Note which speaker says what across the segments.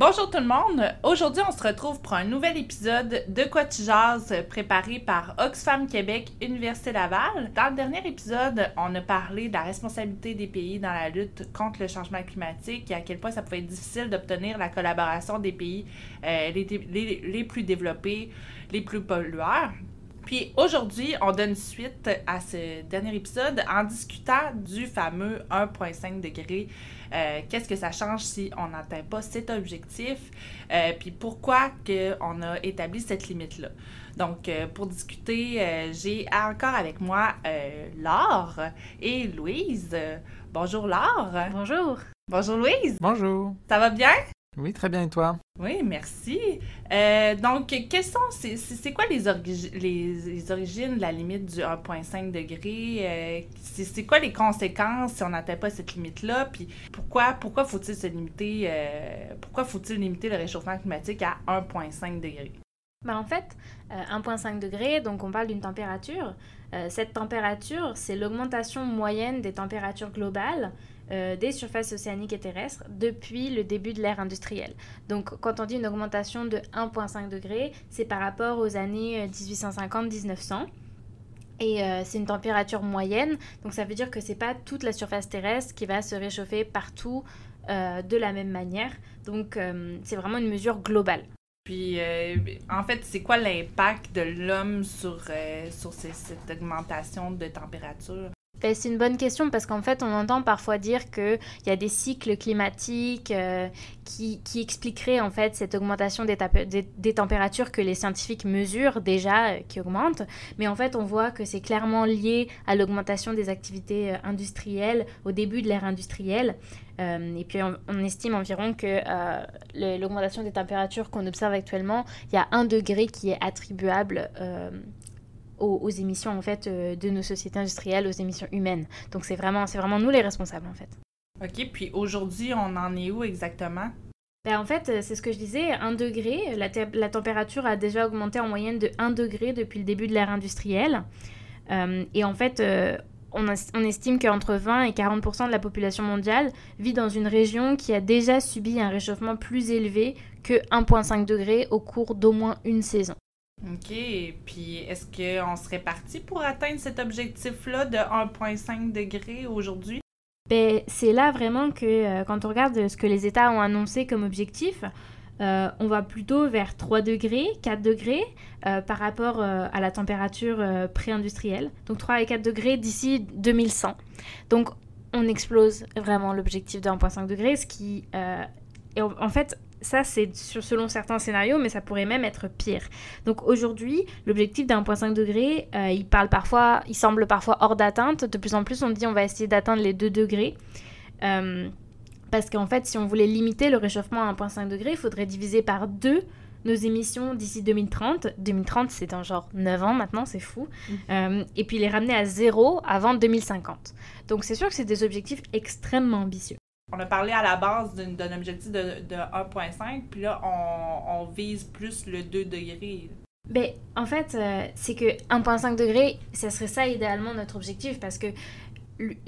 Speaker 1: Bonjour tout le monde! Aujourd'hui, on se retrouve pour un nouvel épisode de Quoi tu jases préparé par Oxfam Québec, Université Laval. Dans le dernier épisode, on a parlé de la responsabilité des pays dans la lutte contre le changement climatique et à quel point ça pouvait être difficile d'obtenir la collaboration des pays euh, les, les, les plus développés, les plus pollueurs. Puis aujourd'hui, on donne suite à ce dernier épisode en discutant du fameux 1,5 degré euh, qu'est-ce que ça change si on n'atteint pas cet objectif, euh, puis pourquoi on a établi cette limite-là? Donc, euh, pour discuter, j'ai encore avec moi Laure et Louise. bonjour Laure.
Speaker 2: Bonjour.
Speaker 1: Bonjour Louise.
Speaker 3: Bonjour.
Speaker 1: Ça va bien?
Speaker 3: Oui, très bien, et toi?
Speaker 1: Oui, merci. Euh, donc, quelles sont, c'est quoi les, les, origines de la limite du 1,5 degré? Euh, c'est quoi les conséquences si on n'atteint pas cette limite-là? Puis pourquoi, pourquoi faut-il se limiter, euh, pourquoi faut-il limiter le réchauffement climatique à 1,5 degré?
Speaker 2: Ben en fait, 1,5 degré, donc on parle d'une température. cette température, c'est l'augmentation moyenne des températures globales euh, des surfaces océaniques et terrestres depuis le début de l'ère industrielle. Donc quand on dit une augmentation de 1,5 degré, c'est par rapport aux années 1850-1900. Euh, et euh, c'est une température moyenne, donc ça veut dire que c'est pas toute la surface terrestre qui va se réchauffer partout de la même manière. Donc c'est vraiment une mesure globale.
Speaker 1: Puis, en fait, c'est quoi l'impact de l'homme sur, sur cette augmentation de température?
Speaker 2: Ben, c'est une bonne question parce qu'en fait, on entend parfois dire qu'il y a des cycles climatiques euh, qui, expliqueraient en fait cette augmentation des, températures que les scientifiques mesurent déjà, euh, qui augmentent. Mais en fait, on voit que c'est clairement lié à l'augmentation des activités euh, industrielles au début de l'ère industrielle. et puis, on, estime environ que l'augmentation des températures qu'on observe actuellement, il y a un degré qui est attribuable aux, émissions en fait euh, de nos sociétés industrielles, aux émissions humaines. Donc c'est vraiment, c'est vraiment nous les responsables en fait.
Speaker 1: OK, puis aujourd'hui, on en est où exactement?
Speaker 2: Ben, en fait, euh, c'est ce que je disais, 1 degré, la, la, température a déjà augmenté en moyenne de 1 degré depuis le début de l'ère industrielle. Euh, et en fait, on, on, estime qu'entre 20 et 40% de la population mondiale vit dans une région qui a déjà subi un réchauffement plus élevé que 1,5 degré au cours d'au moins une saison.
Speaker 1: OK. Puis est-ce qu'on serait parti pour atteindre cet objectif-là de 1,5 degré aujourd'hui?
Speaker 2: Ben, c'est là vraiment que euh, quand on regarde ce que les États ont annoncé comme objectif, euh, on va plutôt vers 3 degrés, 4 degrés euh, par rapport à la température pré-industrielle. Donc 3 et 4 degrés d'ici 2100. Donc on explose vraiment l'objectif de 1,5 degré, ce qui... Et en fait, ça, c'est selon certains scénarios, mais ça pourrait même être pire. Donc aujourd'hui, l'objectif d'un point 5 degré, euh, il parle parfois, il semble parfois hors d'atteinte. De plus en plus, on dit on va essayer d'atteindre les 2 degrés. Euh, parce qu'en fait, si on voulait limiter le réchauffement à 1,5 degré, il faudrait diviser par 2 nos émissions d'ici 2030. 2030, c'est dans genre 9 ans maintenant, c'est fou. Mmh. Euh, et puis les ramener à zéro avant 2050. Donc c'est sûr que c'est des objectifs extrêmement ambitieux.
Speaker 1: On a parlé à la base d'un objectif de, 1,5, puis là, on, vise plus le 2 degrés.
Speaker 2: Ben, en fait, euh, c'est que 1,5 degré, ça serait ça idéalement notre objectif, parce que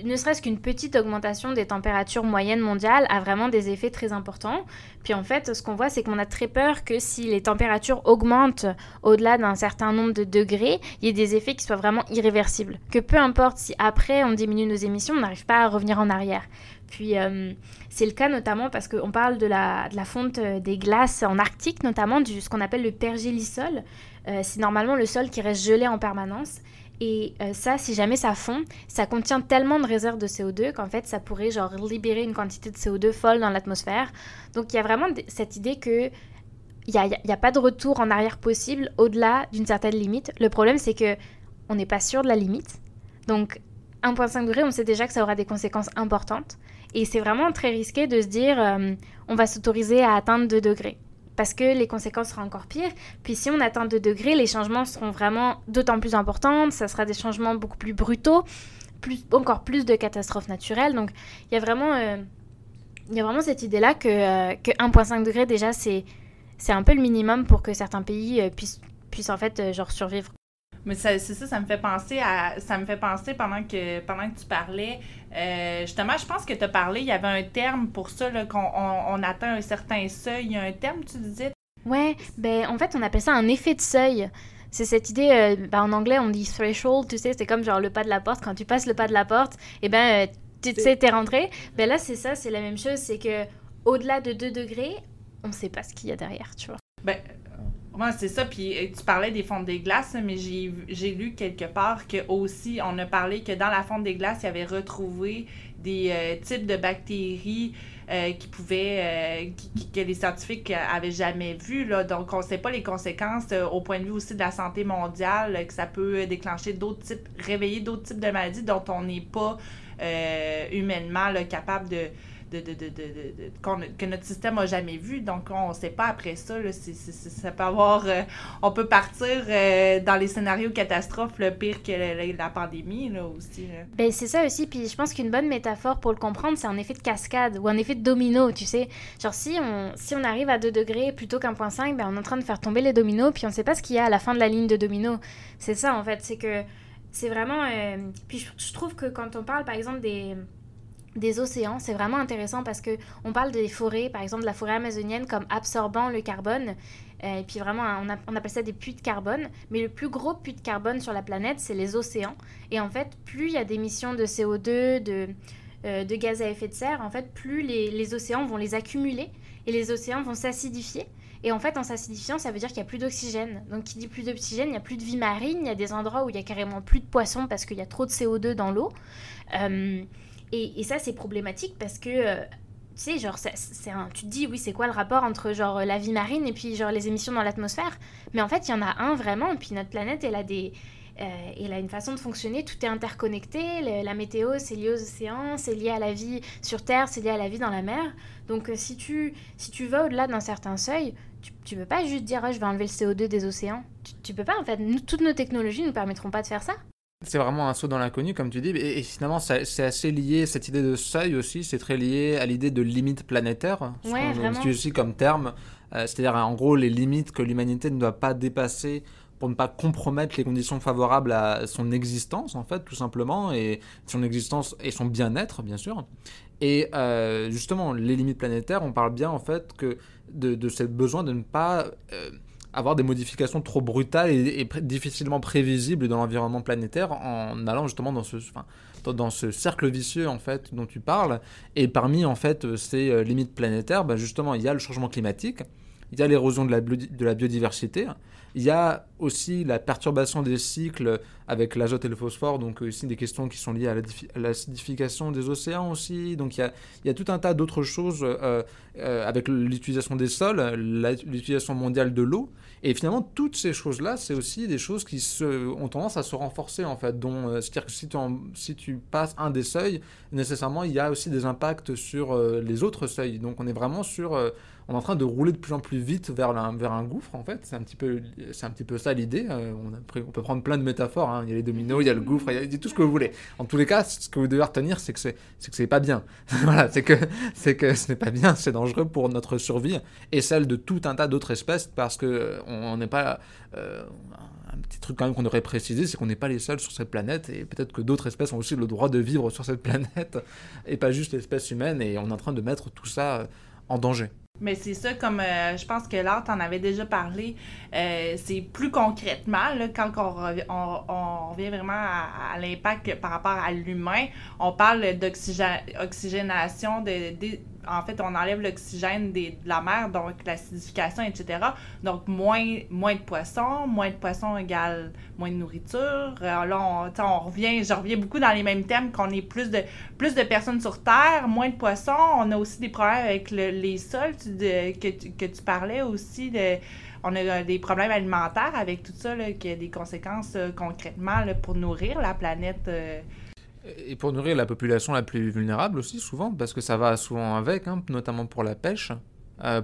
Speaker 2: ne serait-ce qu'une petite augmentation des températures moyennes mondiales a vraiment des effets très importants. Puis en fait, ce qu'on voit, c'est qu'on a très peur que si les températures augmentent au-delà d'un certain nombre de degrés, il y ait des effets qui soient vraiment irréversibles. Que peu importe si après on diminue nos émissions, on n'arrive pas à revenir en arrière. Puis euh, c'est le cas notamment parce qu'on parle de la, fonte euh, des glaces en Arctique, notamment du ce qu'on appelle le pergélisol. Euh, c'est normalement le sol qui reste gelé en permanence. Et ça, si jamais ça fond, ça contient tellement de réserves de CO2 qu'en fait, ça pourrait genre libérer une quantité de CO2 folle dans l'atmosphère. Donc il y a vraiment cette idée que il n'y a, a, pas de retour en arrière possible au-delà d'une certaine limite. Le problème, c'est que on n'est pas sûr de la limite. Donc 1,5 degré, on sait déjà que ça aura des conséquences importantes. Et c'est vraiment très risqué de se dire euh, on va s'autoriser à atteindre 2 degrés. Parce que les conséquences seront encore pires. Puis si on atteint 2 degrés, les changements seront vraiment d'autant plus importants. Ça sera des changements beaucoup plus brutaux, plus, encore plus de catastrophes naturelles. Donc il y a vraiment, euh, y a vraiment cette idée-là que, euh, que 1,5 degré, déjà, c'est, un peu le minimum pour que certains pays puissent, puissent en fait genre survivre.
Speaker 1: Mais c'est ça, ça me fait penser à. Ça me fait penser pendant que pendant que tu parlais. Euh, justement, je pense que tu as parlé, il y avait un terme pour ça, qu'on on, atteint un certain seuil. Il y a un terme, tu disais?
Speaker 2: Ouais, ben en fait, on appelle ça un effet de seuil. C'est cette idée, euh, ben, en anglais, on dit threshold, tu sais, c'est comme genre le pas de la porte. Quand tu passes le pas de la porte, et eh ben, euh, tu sais, t'es rentré. Ben là, c'est ça, c'est la même chose, c'est que au-delà de 2 degrés, on sait pas ce qu'il y a derrière, tu vois.
Speaker 1: Ben, moi, c'est ça. Puis euh, tu parlais des fonds des glaces, mais j'ai lu quelque part que aussi, on a parlé que dans la fonte des glaces, il y avait retrouvé des euh, types de bactéries euh, qui pouvaient, que les scientifiques avaient jamais vues. Là. Donc, on ne sait pas les conséquences au point de vue aussi de la santé mondiale, que ça peut déclencher d'autres types, réveiller d'autres types de maladies dont on n'est pas humainement capable de de, de, de, que notre système n'a jamais vu. Donc, on ne sait pas après ça. Là, ça peut avoir. Euh, on peut partir euh, dans les scénarios catastrophes le pire que la, pandémie là, aussi.
Speaker 2: Ben, c'est ça aussi. Puis je pense qu'une bonne métaphore pour le comprendre, c'est un effet de cascade ou un effet de domino, tu sais. Genre, si on, si on arrive à 2 degrés plutôt qu'un point 5, ben, on est en train de faire tomber les dominos, puis on ne sait pas ce qu'il y a à la fin de la ligne de domino. C'est ça, en fait. C'est que. C'est vraiment. Euh, puis je trouve que quand on parle, par exemple, des des océans. C'est vraiment intéressant parce que on parle des forêts, par exemple la forêt amazonienne, comme absorbant le carbone. Euh, et puis vraiment, on, appelle ça des puits de carbone. Mais le plus gros puits de carbone sur la planète, c'est les océans. Et en fait, plus il y a d'émissions de CO2, de, euh, de gaz à effet de serre, en fait, plus les, les océans vont les accumuler et les océans vont s'acidifier. Et en fait, en s'acidifiant, ça veut dire qu'il n'y a plus d'oxygène. Donc, qui dit plus d'oxygène, il n'y a plus de vie marine, il y a des endroits où il y a carrément plus de poissons parce qu'il y a trop de CO2 dans l'eau. Euh, et, ça, c'est problématique parce que, euh, tu sais, genre, un, tu te dis, oui, c'est quoi le rapport entre, genre, la vie marine et puis, genre, les émissions dans l'atmosphère? Mais en fait, il y en a un vraiment, et puis notre planète, elle a des... Euh, elle a une façon de fonctionner, tout est interconnecté, la météo c'est lié aux océans, c'est lié à la vie sur Terre, c'est lié à la vie dans la mer. Donc euh, si, tu, si tu vas au-delà d'un certain seuil, tu, tu peux pas juste dire oh, je vais enlever le CO2 des océans. Tu, tu peux pas en fait, toutes nos technologies ne nous permettront pas de faire ça.
Speaker 3: C'est vraiment un saut dans l'inconnu, comme tu dis, et, finalement, c'est assez lié, cette idée de seuil aussi, c'est très lié à l'idée de limite planétaire,
Speaker 2: ce ouais, qu'on
Speaker 3: utilise aussi comme terme, euh, c'est-à-dire en gros les limites que l'humanité ne doit pas dépasser pour ne pas compromettre les conditions favorables à son existence, en fait, tout simplement, et son existence et son bien-être, bien sûr. Et euh, justement, les limites planétaires, on parle bien, en fait, que de, de ce besoin de ne pas... Euh, avoir des modifications trop brutales et, difficilement prévisibles dans l'environnement planétaire en allant justement dans ce, cercle vicieux en fait dont tu parles. Et parmi en fait ces euh, limites planétaires, bah, justement il y a le changement climatique, il y a l'érosion de la biodiversité, il y a aussi la perturbation des cycles avec l'azote et le phosphore, donc aussi des questions qui sont liées à l'acidification des océans aussi. Donc il y a, tout un tas d'autres choses euh, euh, avec l'utilisation des sols, l'utilisation mondiale de l'eau. Et finalement, toutes ces choses-là, c'est aussi des choses qui ont tendance à se renforcer en fait. Euh, c'est-à-dire que si tu, si tu passes un des seuils, nécessairement, il y a aussi des impacts sur les autres seuils. Donc on est vraiment sur on est en train de rouler de plus en plus vite vers, vers un gouffre, en fait. C'est un, petit peu, un petit peu ça l'idée. Euh, on, peut prendre plein de métaphores. Hein. Il y a les dominos, il y a le gouffre, il y a tout ce que vous voulez. En tous les cas, ce que vous devez retenir, c'est que c'est, c'est pas bien. voilà, c'est que, que ce n'est pas bien, c'est dangereux pour notre survie et celle de tout un tas d'autres espèces parce que on n'est pas. Euh, un petit truc quand même qu'on devrait préciser, c'est qu'on n'est pas les seuls sur cette planète et peut-être que d'autres espèces ont aussi le droit de vivre sur cette planète et pas juste l'espèce humaine et on est en train de mettre tout ça en danger.
Speaker 1: Mais c'est ça, comme euh, je pense que tu en avais déjà parlé, euh, c'est plus concrètement, là, quand on, revient vraiment à, l'impact par rapport à l'humain, on parle d'oxygénation, de, en fait, on enlève l'oxygène de la mer, donc l'acidification, etc. Donc, moins, moins de poissons, moins de poissons égale moins de nourriture. Alors là, on, on revient, je reviens beaucoup dans les mêmes thèmes, qu'on ait plus de, plus de personnes sur Terre, moins de poissons. On a aussi des problèmes avec les sols que, tu, que parlais aussi. De, on a des problèmes alimentaires avec tout ça, qui a des conséquences euh, concrètement pour nourrir la planète. Euh,
Speaker 3: et pour nourrir la population la plus vulnérable aussi, souvent, parce que ça va souvent avec, hein, notamment pour la pêche.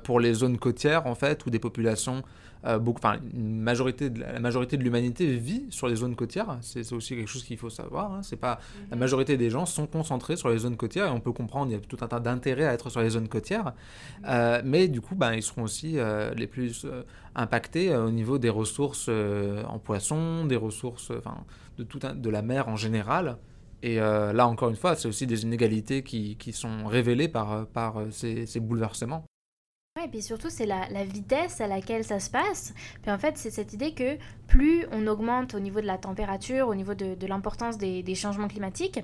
Speaker 3: pour les zones côtières, en fait, où des populations euh, beaucoup, enfin, une majorité de, la majorité de l'humanité vit sur les zones côtières. C'est aussi quelque chose qu'il faut savoir. Hein. C'est pas la mhm. majorité des gens sont concentrés sur les zones côtières et on peut comprendre il y a tout un tas d'intérêts à être sur les zones côtières. Mhm. Euh, mais du coup, ben, ils seront aussi euh, les plus impactés au niveau des ressources en poissons, des ressources, enfin, de tout de la mer en général. Et là, encore une fois, c'est aussi des inégalités qui, qui sont révélées par, par ces, ces bouleversements.
Speaker 2: Ouais, et puis surtout, c'est la, la, vitesse à laquelle ça se passe. Puis en fait, c'est cette idée que plus on augmente au niveau de la température, au niveau de, de l'importance des, des, changements climatiques,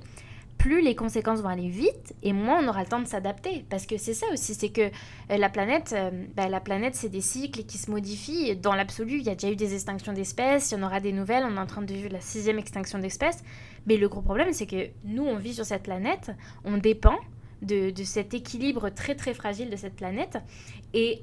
Speaker 2: plus les conséquences vont aller vite et moins on aura le temps de s'adapter. Parce que c'est ça aussi, c'est que euh, la planète, euh, bah, la planète, c'est des cycles qui se modifient. Dans l'absolu, il y a déjà eu des extinctions d'espèces, il y en aura des nouvelles, on est en train de vivre la sixième extinction d'espèces. Mais le gros problème, c'est que nous, on vit sur cette planète, on dépend de, cet équilibre très très fragile de cette planète. Et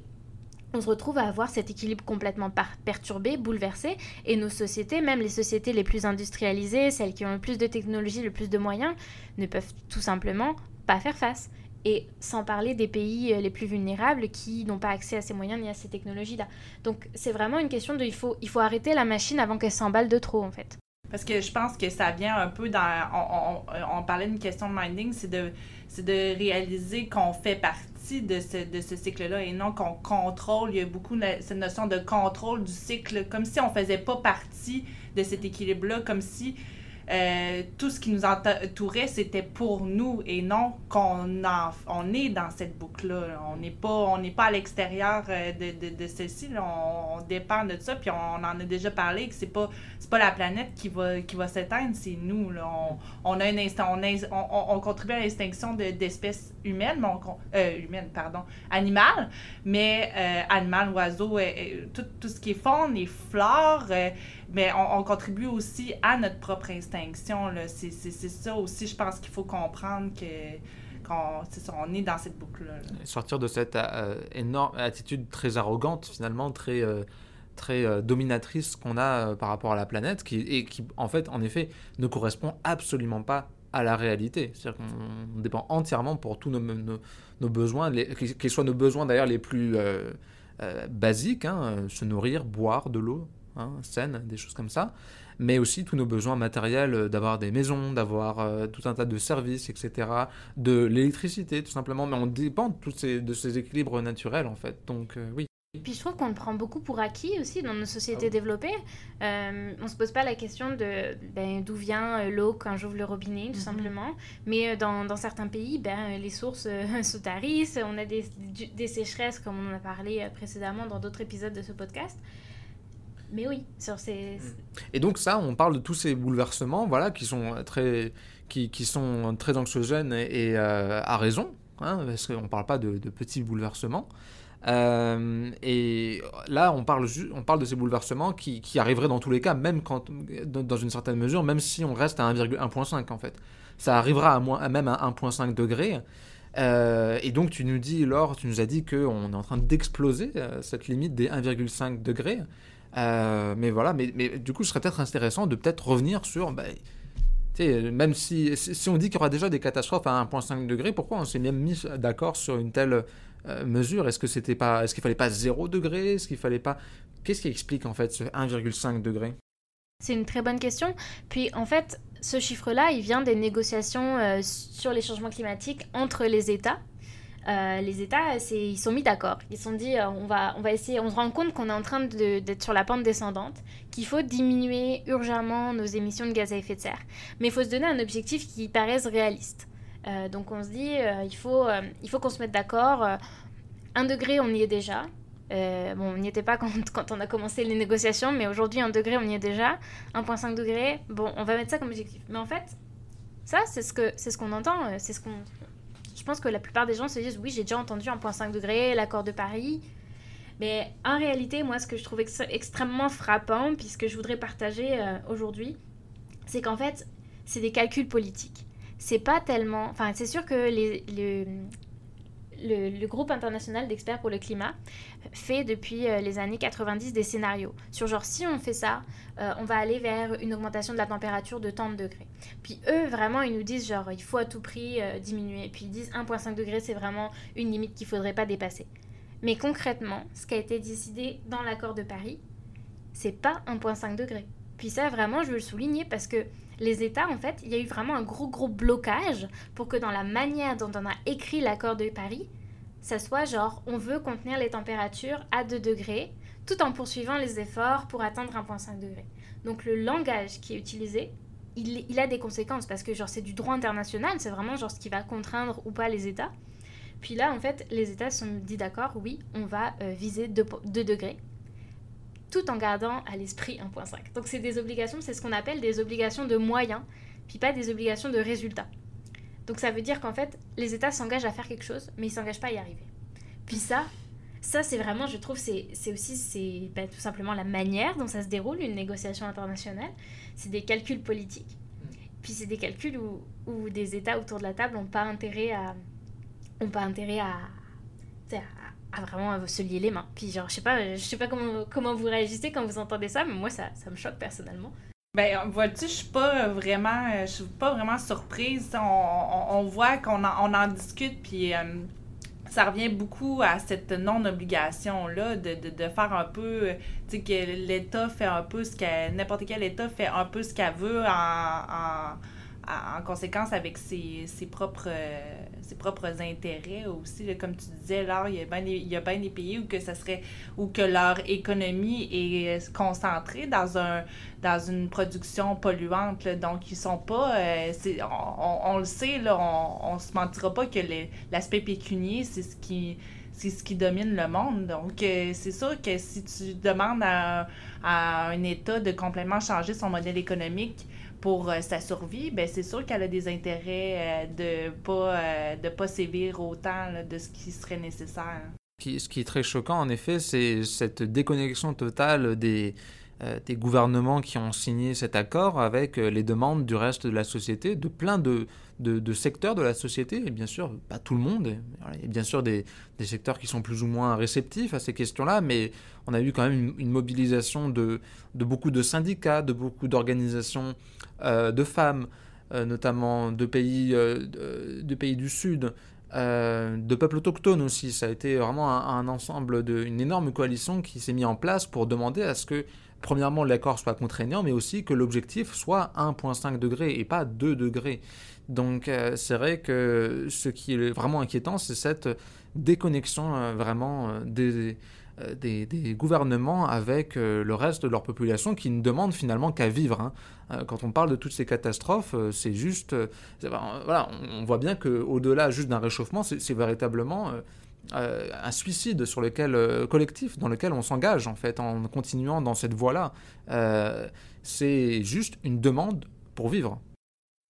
Speaker 2: on se retrouve à avoir cet équilibre complètement perturbé, bouleversé, et nos sociétés, même les sociétés les plus industrialisées, celles qui ont le plus de technologie, le plus de moyens, ne peuvent tout simplement pas faire face. Et sans parler des pays euh, les plus vulnérables qui n'ont pas accès à ces moyens ni à ces technologies-là. Donc c'est vraiment une question de il faut, il faut arrêter la machine avant qu'elle s'emballe de trop en fait.
Speaker 1: Parce que je pense que ça vient un peu dans... On, parlait d'une question de minding, c'est de c'est de réaliser qu'on fait partie de ce, de ce cycle-là et non qu'on contrôle. Il y a beaucoup cette notion de contrôle du cycle, comme si on faisait pas partie de cet équilibre-là, comme si euh, tout ce qui nous entourait, c'était pour nous et non qu'on on est dans cette boucle-là. On n'est pas, on n'est pas à l'extérieur euh, de, de, de celle-ci. On, dépend de ça. Puis on, en a déjà parlé que c'est pas, c'est pas la planète qui va, qui va s'éteindre, c'est nous. On, a un instant, on, on, contribue à l'extinction d'espèces humaines, mais euh, humaines, pardon, animales, mais animales, oiseaux, tout, tout, ce qui est faune, les fleurs mais on, contribue aussi à notre propre extinction. C'est ça aussi, je pense qu'il faut comprendre que qu'on on est dans cette boucle-là.
Speaker 3: Sortir de cette euh, énorme attitude très arrogante, finalement, très, euh, très euh, dominatrice qu'on a par rapport à la planète, qui, et qui, en fait, en effet, ne correspond absolument pas à la réalité. C'est-à-dire qu'on dépend entièrement pour tous nos, nos, besoins, qu'ils soient nos besoins d'ailleurs les plus basiques, hein, se nourrir, boire de l'eau, hein, saines, des choses comme ça, mais aussi tous nos besoins matériels, euh, d'avoir des maisons, d'avoir euh, tout un tas de services, etc., de l'électricité tout simplement, mais on dépend de, tous ces, de ces équilibres naturels en fait, donc euh, oui.
Speaker 2: Et puis je trouve qu'on le prend beaucoup pour acquis aussi dans nos sociétés ah développées. Euh, on se pose pas la question de ben, d'où vient l'eau quand j'ouvre le robinet, tout mhm. simplement. Mais dans, dans, certains pays, ben, les sources se tarissent. On a des, des, sécheresses, comme on en a parlé précédemment dans d'autres épisodes de ce podcast. Mais oui, sur ces... Mm.
Speaker 3: Et donc ça, on parle de tous ces bouleversements, voilà, qui sont très, qui, qui sont très anxiogènes et, euh, à raison, hein, parce qu'on ne parle pas de, petits bouleversements. Euh, et là, on parle, on parle de ces bouleversements qui, qui, arriveraient dans tous les cas, même quand, dans une certaine mesure, même si on reste à 1,1.5 en fait. Ça arrivera à, moins, à même à 1,5 degré. Euh, et donc tu nous dis, Laure, tu nous as dit qu'on est en train d'exploser cette limite des 1,5 degrés. Euh, mais voilà, mais, mais, du coup, ce serait peut-être intéressant de peut-être revenir sur. Bah, même si, si on dit qu'il y aura déjà des catastrophes à 1,5 degré, pourquoi on s'est même mis d'accord sur une telle euh, mesure? Est-ce que c'était est-ce qu'il fallait pas 0 degré? Est-ce qu'il fallait pas Qu'est-ce qui explique en fait ce 1,5 degré?
Speaker 2: C'est une très bonne question. Puis en fait, ce chiffre-là, il vient des négociations euh, sur les changements climatiques entre les États. Euh, les États, ils sont mis d'accord. Ils se sont dit, euh, on, va, essayer, on se rend compte qu'on est en train d'être sur la pente descendante, qu'il faut diminuer urgemment nos émissions de gaz à effet de serre. Mais il faut se donner un objectif qui paraisse réaliste. Euh, donc on se dit, il faut, qu'on se mette d'accord. un degré, on y est déjà. bon, on n'y était pas quand, quand, on a commencé les négociations, mais aujourd'hui, un degré, on y est déjà. 1,5 degré, bon, on va mettre ça comme objectif. Mais en fait, ça, c'est ce qu'on ce qu'on entend, c'est ce qu'on je pense que la plupart des gens se disent oui, j'ai déjà entendu 1,5 degré, l'accord de Paris. Mais en réalité, moi, ce que je trouve extrêmement frappant, puis ce que je voudrais partager euh, aujourd'hui, c'est qu'en fait, c'est des calculs politiques. C'est pas tellement. Enfin, c'est sûr que les, le, groupe international d'experts pour le climat fait depuis euh, les années 90 des scénarios sur genre si on fait ça, euh, on va aller vers une augmentation de la température de tant de degrés. Puis eux, vraiment, ils nous disent genre il faut à tout prix euh, diminuer. Puis ils disent 1,5 degré, c'est vraiment une limite qu'il ne faudrait pas dépasser. Mais concrètement, ce qui a été décidé dans l'accord de Paris, c'est pas 1,5 degré. Puis ça, vraiment, je veux le souligner parce que les États, en fait, il y a eu vraiment un gros, gros blocage pour que dans la manière dont on a écrit l'accord de Paris, ça soit genre, on veut contenir les températures à 2 degrés, tout en poursuivant les efforts pour atteindre 1,5 degré. Donc le langage qui est utilisé, il, a des conséquences parce que genre c'est du droit international, c'est vraiment genre ce qui va contraindre ou pas les États. Puis là, en fait, les États sont dit d'accord, oui, on va euh, viser 2, 2 degrés tout en gardant à l'esprit 1.5. Donc c'est des obligations, c'est ce qu'on appelle des obligations de moyens, puis pas des obligations de résultats. Donc ça veut dire qu'en fait, les États s'engagent à faire quelque chose, mais ils s'engagent pas à y arriver. Puis ça, ça c'est vraiment, je trouve, c'est aussi c'est ben, tout simplement la manière dont ça se déroule une négociation internationale. C'est des calculs politiques. Puis c'est des calculs où, où, des États autour de la table n'ont pas intérêt à, ont pas intérêt à, à vraiment se lier les mains. Puis genre, je sais pas, je sais pas comment, comment vous réagissez quand vous entendez ça, mais moi, ça, ça me choque personnellement.
Speaker 1: Ben, vois-tu, je suis pas vraiment, je suis pas vraiment surprise. On, on, voit qu'on en, on en discute, puis euh, ça revient beaucoup à cette non-obligation-là de, de, de, faire un peu, tu sais, que l'État fait un peu ce qu'elle, n'importe quel État fait un peu ce qu'elle veut en, en en conséquence avec ses, ses propres, euh, ses propres intérêts aussi. comme tu disais, là, il y a bien des, des pays où que ça serait où que leur économie est concentrée dans un dans une production polluante. Donc, ils sont pas. Euh, on, on, le sait, là, on, on se mentira pas que l'aspect pécunier, c'est ce qui c'est ce qui domine le monde. Donc, euh, c'est sûr que si tu demandes à, à, un État de complètement changer son modèle économique, pour euh, sa survie, ben c'est sûr qu'elle a des intérêts euh, de pas euh, de pas sévir autant de ce qui serait nécessaire.
Speaker 3: Ce qui est très choquant, en effet, c'est cette déconnexion totale des, des gouvernements qui ont signé cet accord avec les demandes du reste de la société, de plein de, de, secteurs de la société, et bien sûr, pas tout le monde, y a bien sûr des, des secteurs qui sont plus ou moins réceptifs à ces questions-là, mais on a eu quand même une, mobilisation de, de beaucoup de syndicats, de beaucoup d'organisations euh, de femmes, euh, notamment de pays, euh, de, pays du Sud, de peuples autochtones aussi. Ça a été vraiment un, ensemble, de, une énorme coalition qui s'est mise en place pour demander à ce que, premièrement, l'accord soit contraignant, mais aussi que l'objectif soit 1,5 degré et pas 2 degrés. Donc c'est vrai que ce qui est vraiment inquiétant, c'est cette déconnexion vraiment des euh, des, gouvernements avec euh, le reste de leur population qui ne demandent finalement qu'à vivre. Hein. Euh, quand on parle de toutes ces catastrophes, c'est juste... voilà, on voit bien qu'au-delà juste d'un réchauffement, c'est véritablement... un suicide sur lequel collectif dans lequel on s'engage en fait en continuant dans cette voie-là. c'est juste une demande pour vivre.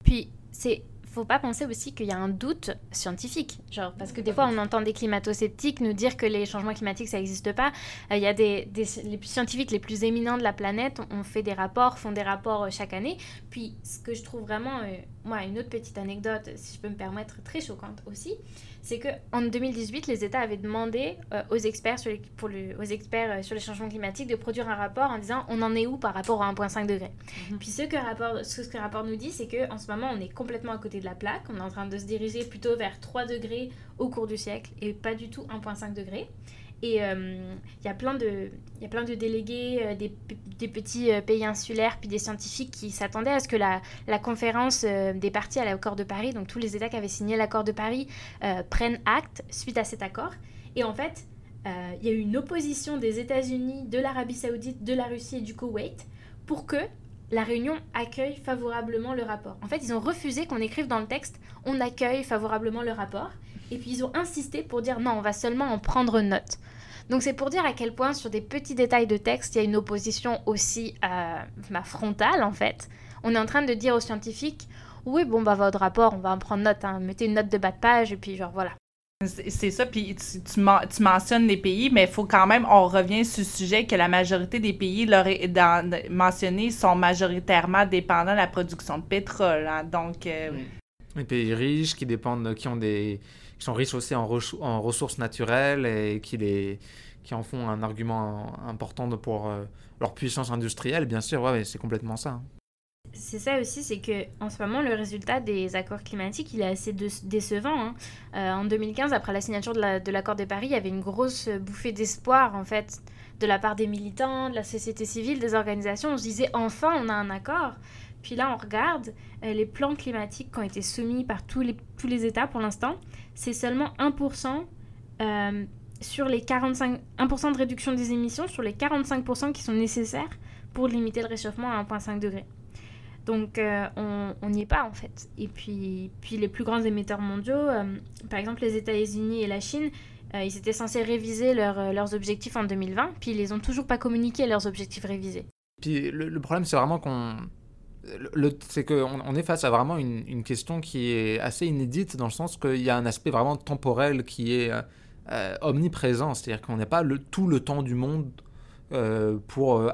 Speaker 2: Puis c'est faut pas penser aussi qu'il y a un doute scientifique. Genre, parce que des fois, on entend des climato-sceptiques nous dire que les changements climatiques, ça n'existe pas. Euh, il y a des, les scientifiques les plus éminents de la planète ont fait des rapports, font des rapports euh, chaque année. Puis, ce que je trouve vraiment, euh, moi, une autre petite anecdote, si je peux me permettre, très choquante aussi, c'est qu'en 2018, les États avaient demandé aux experts, sur les, pour le, aux experts sur les changements climatiques de produire un rapport en disant on en est où par rapport à 1,5 degré. Mhm. Puis ce que, rapport, ce que le rapport nous dit, c'est qu'en ce moment, on est complètement à côté de la plaque. On est en train de se diriger plutôt vers 3 degrés au cours du siècle et pas du tout 1,5 degré. Et euh, il y, a plein de, y a plein de délégués euh, des, des, petits euh, pays insulaires, puis des scientifiques qui s'attendaient à ce que la, la conférence des parties à l'accord de Paris, donc tous les États qui avaient signé l'accord de Paris, prennent acte suite à cet accord. Et en fait, il y a eu une opposition des États-Unis, de l'Arabie saoudite, de la Russie et du Koweït pour que la Réunion accueille favorablement le rapport. En fait, ils ont refusé qu'on écrive dans le texte on accueille favorablement le rapport. Et puis ils ont insisté pour dire non, on va seulement en prendre note. Donc c'est pour dire à quel point sur des petits détails de texte, il y a une opposition aussi euh, frontale en fait. On est en train de dire aux scientifiques oui, bon, bah votre rapport, on va en prendre note, hein. mettez une note de bas de page et puis genre voilà.
Speaker 1: C'est ça, puis tu, tu, mentionnes les pays, mais il faut quand même, on revient sur le sujet que la majorité des pays dans, mentionnés sont majoritairement dépendants de la production de pétrole. Hein. donc. Euh,
Speaker 3: les pays riches qui dépendent, qui ont des, qui sont riches aussi en, en ressources naturelles et qui les, qui en font un argument important pour euh, leur puissance industrielle, bien sûr, ouais, c'est complètement ça. Hein.
Speaker 2: C'est ça aussi, c'est que en ce moment, le résultat des accords climatiques, il est assez décevant. Hein. Euh, en 2015, après la signature de l'accord de, Paris, il y avait une grosse bouffée d'espoir, en fait, de la part des militants, de la société civile, des organisations. On se disait, enfin, on a un accord. Puis là, on regarde euh, les plans climatiques qui ont été soumis par tous les, tous les États pour l'instant. C'est seulement 1%, euh, sur les 45, 1% de réduction des émissions sur les 45% qui sont nécessaires pour limiter le réchauffement à 1,5 degré. Donc euh, on n'y est pas en fait. Et puis, puis les plus grands émetteurs mondiaux, euh, par exemple les États-Unis et la Chine, euh, ils étaient censés réviser leurs objectifs en 2020, puis ils les ont toujours pas communiqué leurs objectifs révisés.
Speaker 3: Puis le, problème c'est vraiment qu'on c'est qu'on on est face à vraiment une, question qui est assez inédite dans le sens qu'il y a un aspect vraiment temporel qui est omniprésent, c'est-à-dire qu'on n'a pas le, tout le temps du monde euh, pour euh,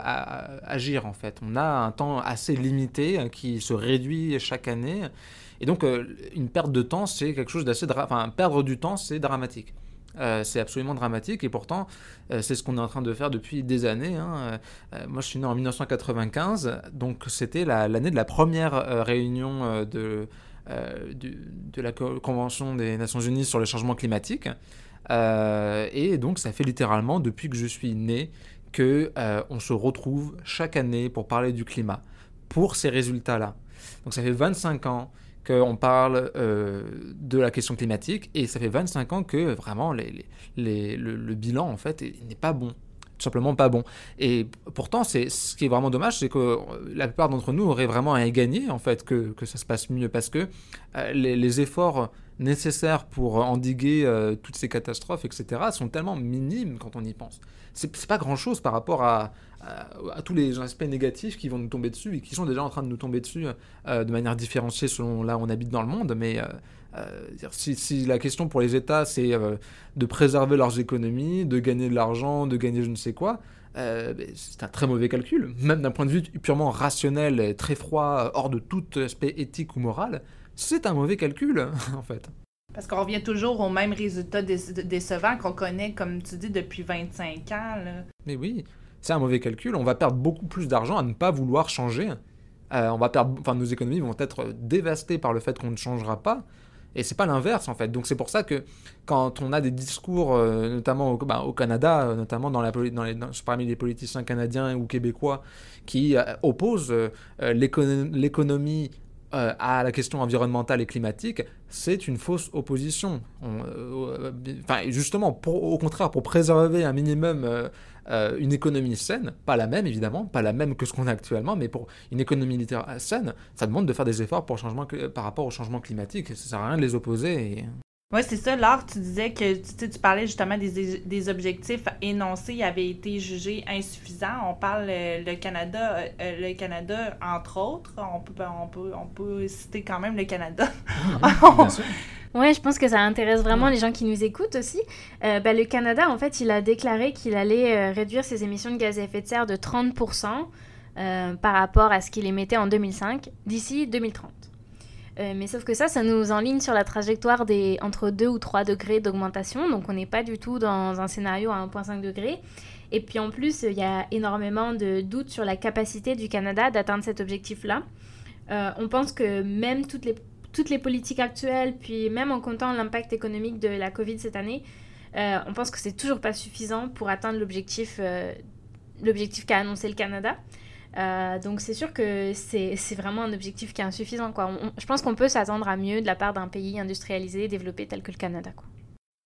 Speaker 3: agir en fait. On a un temps assez limité hein, qui se réduit chaque année. Et donc euh, une perte de temps, c'est quelque chose d'assez... Enfin, perdre du temps, c'est dramatique. c'est absolument dramatique et pourtant c'est ce qu'on est en train de faire depuis des années. Hein. moi je suis né en 1995, donc c'était l'année de la première réunion de, de la Convention des Nations Unies sur le changement climatique. et donc ça fait littéralement depuis que je suis né que euh, on se retrouve chaque année pour parler du climat, pour ces résultats-là. Donc ça fait 25 ans qu'on parle euh, de la question climatique et ça fait 25 ans que vraiment les, le, bilan en fait n'est pas bon simplement pas bon. Et pourtant, c'est ce qui est vraiment dommage, c'est que la plupart d'entre nous auraient vraiment à y gagner en fait que, que ça se passe mieux parce que euh, les, efforts nécessaires pour endiguer toutes ces catastrophes, etc., sont tellement minimes quand on y pense c'est pas grand chose par rapport à, tous les aspects négatifs qui vont nous tomber dessus et qui sont déjà en train de nous tomber dessus euh, de manière différenciée selon là où on habite dans le monde. Mais euh, euh, si, si, la question pour les États c'est de préserver leurs économies, de gagner de l'argent, de gagner je ne sais quoi, ben, c'est un très mauvais calcul, même d'un point de vue purement rationnel, très froid, hors de tout aspect éthique ou moral. C'est un mauvais calcul, en fait.
Speaker 1: Parce qu'on revient toujours au même résultat décevant qu'on connaît, comme tu dis, depuis 25 ans.
Speaker 3: Mais oui, c'est un mauvais calcul. On va perdre beaucoup plus d'argent à ne pas vouloir changer. Euh, on va perdre, enfin, nos économies vont être dévastées par le fait qu'on ne changera pas. Et c'est pas l'inverse en fait. Donc c'est pour ça que quand on a des discours, euh, notamment au, bah, Canada, euh, notamment dans les, parmi les politiciens canadiens ou québécois, qui opposent l'économie euh, à la question environnementale et climatique, c'est une fausse opposition. Euh, enfin, justement, au contraire, pour préserver un minimum euh, une économie saine, pas la même évidemment, pas la même que ce qu'on a actuellement, mais pour une économie saine, ça demande de faire des efforts pour changement, par rapport au changement climatique. Ça sert à rien de les opposer.
Speaker 1: Oui, c'est ça. Laure, tu disais que tu, tu parlais justement des, des, objectifs énoncés avaient été jugés insuffisants. On parle euh, le Canada, euh, le Canada entre autres. On peut, on peut, on peut citer quand même le Canada.
Speaker 2: Oui, je pense que ça intéresse vraiment les gens qui nous écoutent aussi. Euh, ben, le Canada, en fait, il a déclaré qu'il allait réduire ses émissions de gaz à effet de serre de 30% par rapport à ce qu'il émettait en 2005 d'ici 2030. Euh, mais sauf que ça, ça nous enligne sur la trajectoire des entre 2 ou 3 degrés d'augmentation. Donc on n'est pas du tout dans un scénario à 1,5 degré. Et puis en plus, il y a énormément de doutes sur la capacité du Canada d'atteindre cet objectif-là. Euh, on pense que même toutes les, toutes les politiques actuelles, puis même en comptant l'impact économique de la Covid cette année, euh, on pense que c'est toujours pas suffisant pour atteindre l'objectif l'objectif qu'a annoncé le Canada. Euh, donc c'est sûr que c'est vraiment un objectif qui est insuffisant. Quoi. je pense qu'on peut s'attendre à mieux de la part d'un pays industrialisé, développé tel que le Canada. Quoi.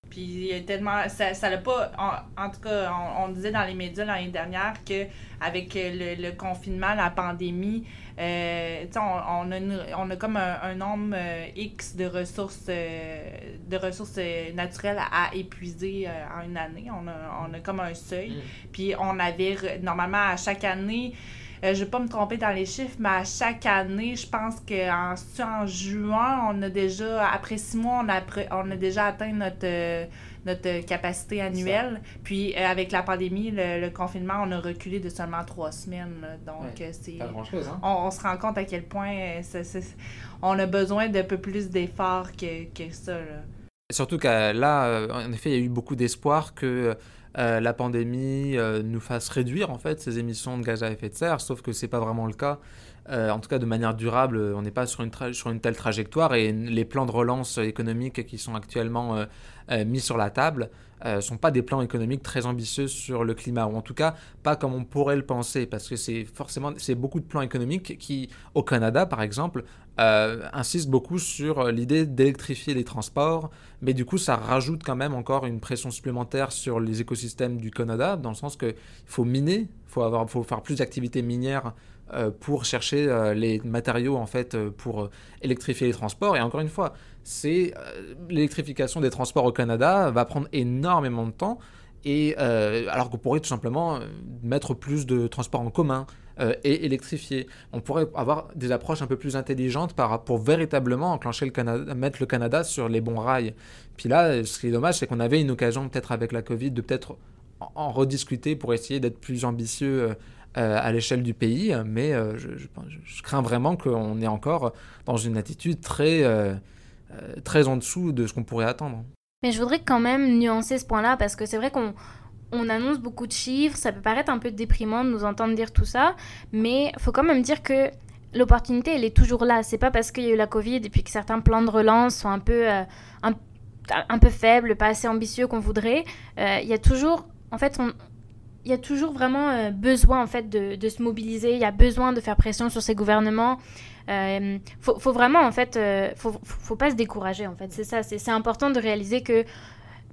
Speaker 1: Puis il y a tellement. Ça, ça pas. En, tout cas, on, disait dans les médias l'année dernière qu'avec le, le confinement, la pandémie, euh, on, on, a on a comme un, nombre euh, X de ressources, de ressources naturelles à, épuiser en une année. On a, on a comme un seuil. Mm. Puis on avait normalement à chaque année. Euh, je ne vais pas me tromper dans les chiffres, mais à chaque année, je pense qu'en en juin, on a déjà, après six mois, on a, on a déjà atteint notre, euh, notre capacité annuelle. Puis euh, avec la pandémie, le, confinement, on a reculé de seulement trois semaines. Donc, c'est.
Speaker 3: Pas grand-chose, hein?
Speaker 1: on, se rend compte à quel point on a besoin d'un peu plus d'efforts que, que ça.
Speaker 3: Surtout que là, en effet, il y a eu beaucoup d'espoir que euh, la pandémie euh, nous fasse réduire en fait ces émissions de gaz à effet de serre, sauf que c'est pas vraiment le cas. Euh, en tout cas de manière durable, on n'est pas sur une, telle trajectoire et les plans de relance économique qui sont actuellement euh, euh, mis sur la table ne sont pas des plans économiques très ambitieux sur le climat, ou en tout cas pas comme on pourrait le penser, parce que c'est forcément c'est beaucoup de plans économiques qui, au Canada par exemple, insistent beaucoup sur l'idée d'électrifier les transports, mais du coup ça rajoute quand même encore une pression supplémentaire sur les écosystèmes du Canada, dans le sens qu'il faut miner, il faut, faut faire plus d'activités minières euh, pour chercher euh, les matériaux en fait euh, pour électrifier les transports. Et encore une fois, c'est l'électrification des transports au Canada va prendre énormément de temps. Et alors qu'on pourrait tout simplement mettre plus de transports en commun et électrifier. On pourrait avoir des approches un peu plus intelligentes pour véritablement enclencher le Canada, mettre le Canada sur les bons rails. Puis là, ce qui est dommage, c'est qu'on avait une occasion peut-être avec la Covid de peut-être en rediscuter pour essayer d'être plus ambitieux euh, à l'échelle du pays, mais euh, je, crains vraiment qu'on est encore dans une attitude très, euh, très en dessous de ce qu'on pourrait attendre.
Speaker 2: Mais je voudrais quand même nuancer ce point-là, parce que c'est vrai qu'on on annonce beaucoup de chiffres, ça peut paraître un peu déprimant de nous entendre dire tout ça, mais faut quand même dire que l'opportunité, elle est toujours là. C'est pas parce qu'il y a eu la Covid et puis que certains plans de relance sont un peu, un, peu faibles, pas assez ambitieux qu'on voudrait. Il y a toujours, en fait, on, y a toujours vraiment euh, besoin en fait de, se mobiliser, il y a besoin de faire pression sur ces gouvernements. Euh, faut, faut, vraiment en fait, euh, faut, pas se décourager en fait. C'est ça, c'est important de réaliser que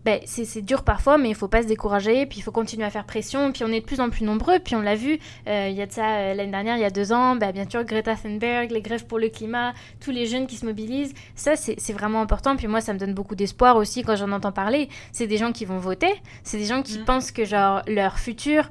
Speaker 2: ben, c'est dur parfois, mais il faut pas se décourager, puis il faut continuer à faire pression, puis on est de plus en plus nombreux, puis on l'a vu, euh, il y a de ça euh, l'année dernière, il y a deux ans, ben, bien sûr Greta Thunberg, les grèves pour le climat, tous les jeunes qui se mobilisent, ça c'est vraiment important, puis moi ça me donne beaucoup d'espoir aussi quand j'en entends parler, c'est des gens qui vont voter, c'est des gens qui mm. pensent que genre leur futur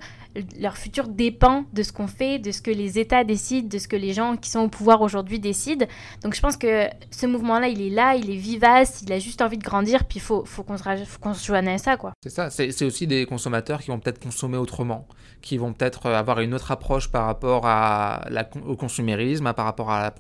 Speaker 2: leur futur dépend de ce qu'on fait, de ce que les États décident, de ce que les gens qui sont au pouvoir aujourd'hui décident. Donc je pense que ce mouvement-là, il est là, il est vivace, il a juste envie de grandir, puis il faut, faut qu'on se, joigne à ça.
Speaker 3: C'est ça, c'est aussi des consommateurs qui vont peut-être consommer autrement, qui vont peut-être avoir une autre approche par rapport au consumérisme, par rapport à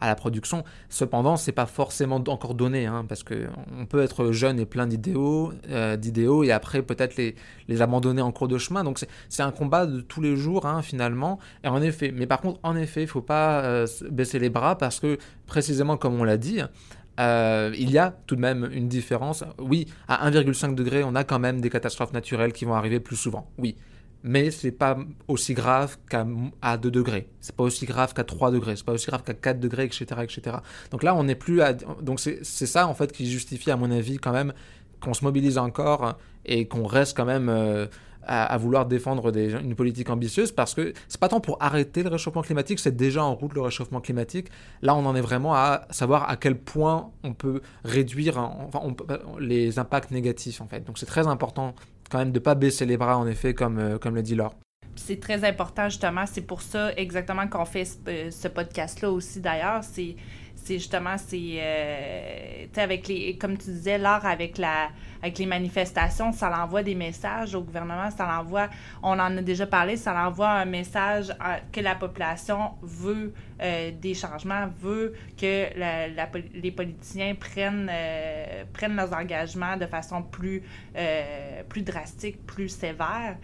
Speaker 3: la, production. Cependant, c'est pas forcément encore donné, hein, parce que on peut être jeune et plein d'idéaux, euh, d'idéaux, et après peut-être les, les abandonner en cours de chemin. Donc c'est un combat de tous les jours, hein, finalement. Et en effet, mais par contre, en effet, il faut pas euh, baisser les bras parce que précisément comme on l'a dit. Euh, il y a tout de même une différence. Oui, à 1,5 degré, on a quand même des catastrophes naturelles qui vont arriver plus souvent. Oui, mais c'est pas aussi grave qu'à 2 degrés, c'est pas aussi grave qu'à 3 degrés, c'est pas aussi grave qu'à 4 degrés, etc., etc. Donc là, on n'est plus à... Donc c'est ça, en fait, qui justifie, à mon avis, quand même, qu'on se mobilise encore et qu'on reste quand même euh, à, vouloir défendre une politique ambitieuse, parce que c'est pas tant pour arrêter le réchauffement climatique, c'est déjà en route le réchauffement climatique. Là, on en est vraiment à savoir à quel point on peut réduire enfin, les impacts négatifs, en fait. Donc c'est très important quand même de pas baisser les bras, en effet, comme, euh, comme le dit Laure.
Speaker 1: C'est très important, justement. C'est pour ça exactement qu'on fait ce, euh, ce podcast-là aussi, d'ailleurs. C'est c'est justement c'est euh, avec les comme tu disais l'art avec la avec les manifestations ça l'envoie des messages au gouvernement ça l'envoie on en a déjà parlé ça l'envoie un message que la population veut des changements veut que les politiciens prennent prennent leurs engagements de façon plus plus drastique plus sévère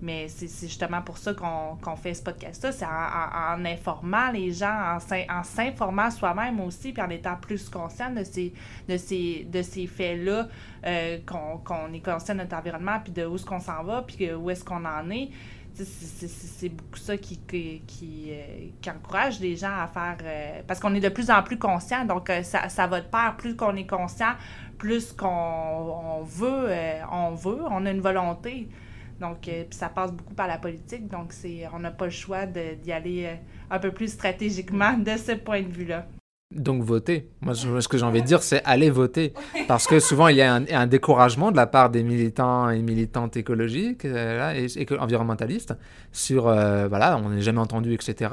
Speaker 1: mais c'est justement pour ça qu'on fait ce podcast-là, c'est en, informant les gens, en, s'informant soi-même aussi, puis en étant plus conscient de ces, de ces, de ces faits-là, euh, qu'on est conscient de notre environnement, puis de où est-ce qu'on s'en va, puis où est-ce qu'on en est. C'est beaucoup ça qui, qui, qui, euh, encourage les gens à faire. Euh, parce qu'on est de plus en plus conscient, donc ça, ça va de pair. Plus qu'on est conscient, plus qu'on veut, on veut, on a une volonté. Donc, euh, ça passe beaucoup par la politique. Donc, c'est, on n'a pas le choix d'y aller euh, un peu plus stratégiquement de ce point de vue-là.
Speaker 3: Donc, voter. Moi, ce que j'ai envie de dire, c'est aller voter. Parce que souvent, il y a un, découragement de la part des militants et militantes écologiques euh, et, environnementalistes sur, voilà, on n'est jamais entendu, etc.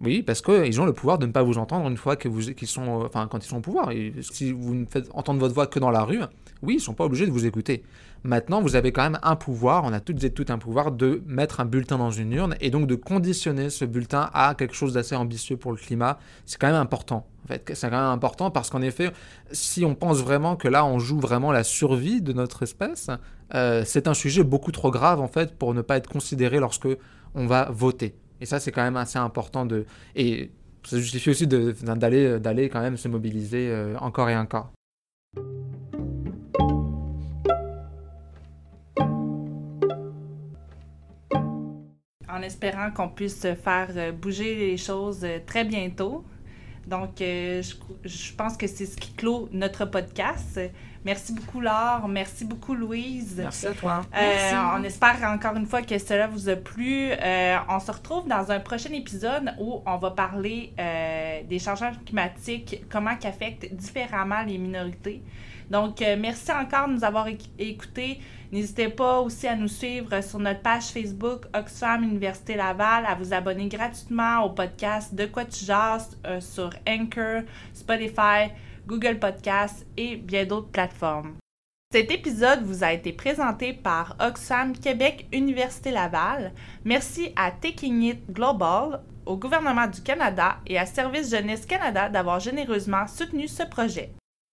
Speaker 3: Oui, parce qu'ils ont le pouvoir de ne pas vous entendre une fois qu'ils sont, enfin, quand ils sont au pouvoir. Si vous ne faites entendre votre voix que dans la rue, oui, ils ne sont pas obligés de vous écouter. Maintenant, vous avez quand même un pouvoir, on a toutes et toutes un pouvoir de mettre un bulletin dans une urne et donc de conditionner ce bulletin à quelque chose d'assez ambitieux pour le climat. C'est quand même important. En fait, c'est quand même important parce qu'en effet, si on pense vraiment que là, on joue vraiment la survie de notre espèce, euh, c'est un sujet beaucoup trop grave en fait pour ne pas être considéré lorsque on va voter. Et ça, c'est quand même assez important de. Et ça justifie aussi d'aller d'aller quand même se mobiliser euh, encore et encore.
Speaker 1: En espérant qu'on puisse faire euh, bouger les choses euh, très bientôt. Donc, je, je, pense que c'est ce qui clôt notre podcast. Merci beaucoup, Laure. Merci beaucoup, Louise.
Speaker 3: Merci à toi.
Speaker 1: Euh, on espère encore une fois que cela vous a plu. Euh, on se retrouve dans un prochain épisode où on va parler euh, des changements climatiques, comment ils affectent différemment les minorités. Donc, merci encore de nous avoir écoutés. N'hésitez pas aussi à nous suivre sur notre page Facebook Oxfam Université Laval, à vous abonner gratuitement au podcast De quoi tu jases sur Anchor, Spotify, Google Podcasts et bien d'autres plateformes. Cet épisode vous a été présenté par Oxfam Québec Université Laval. Merci à Taking It Global, au gouvernement du Canada et à Service Jeunesse Canada d'avoir généreusement soutenu ce projet.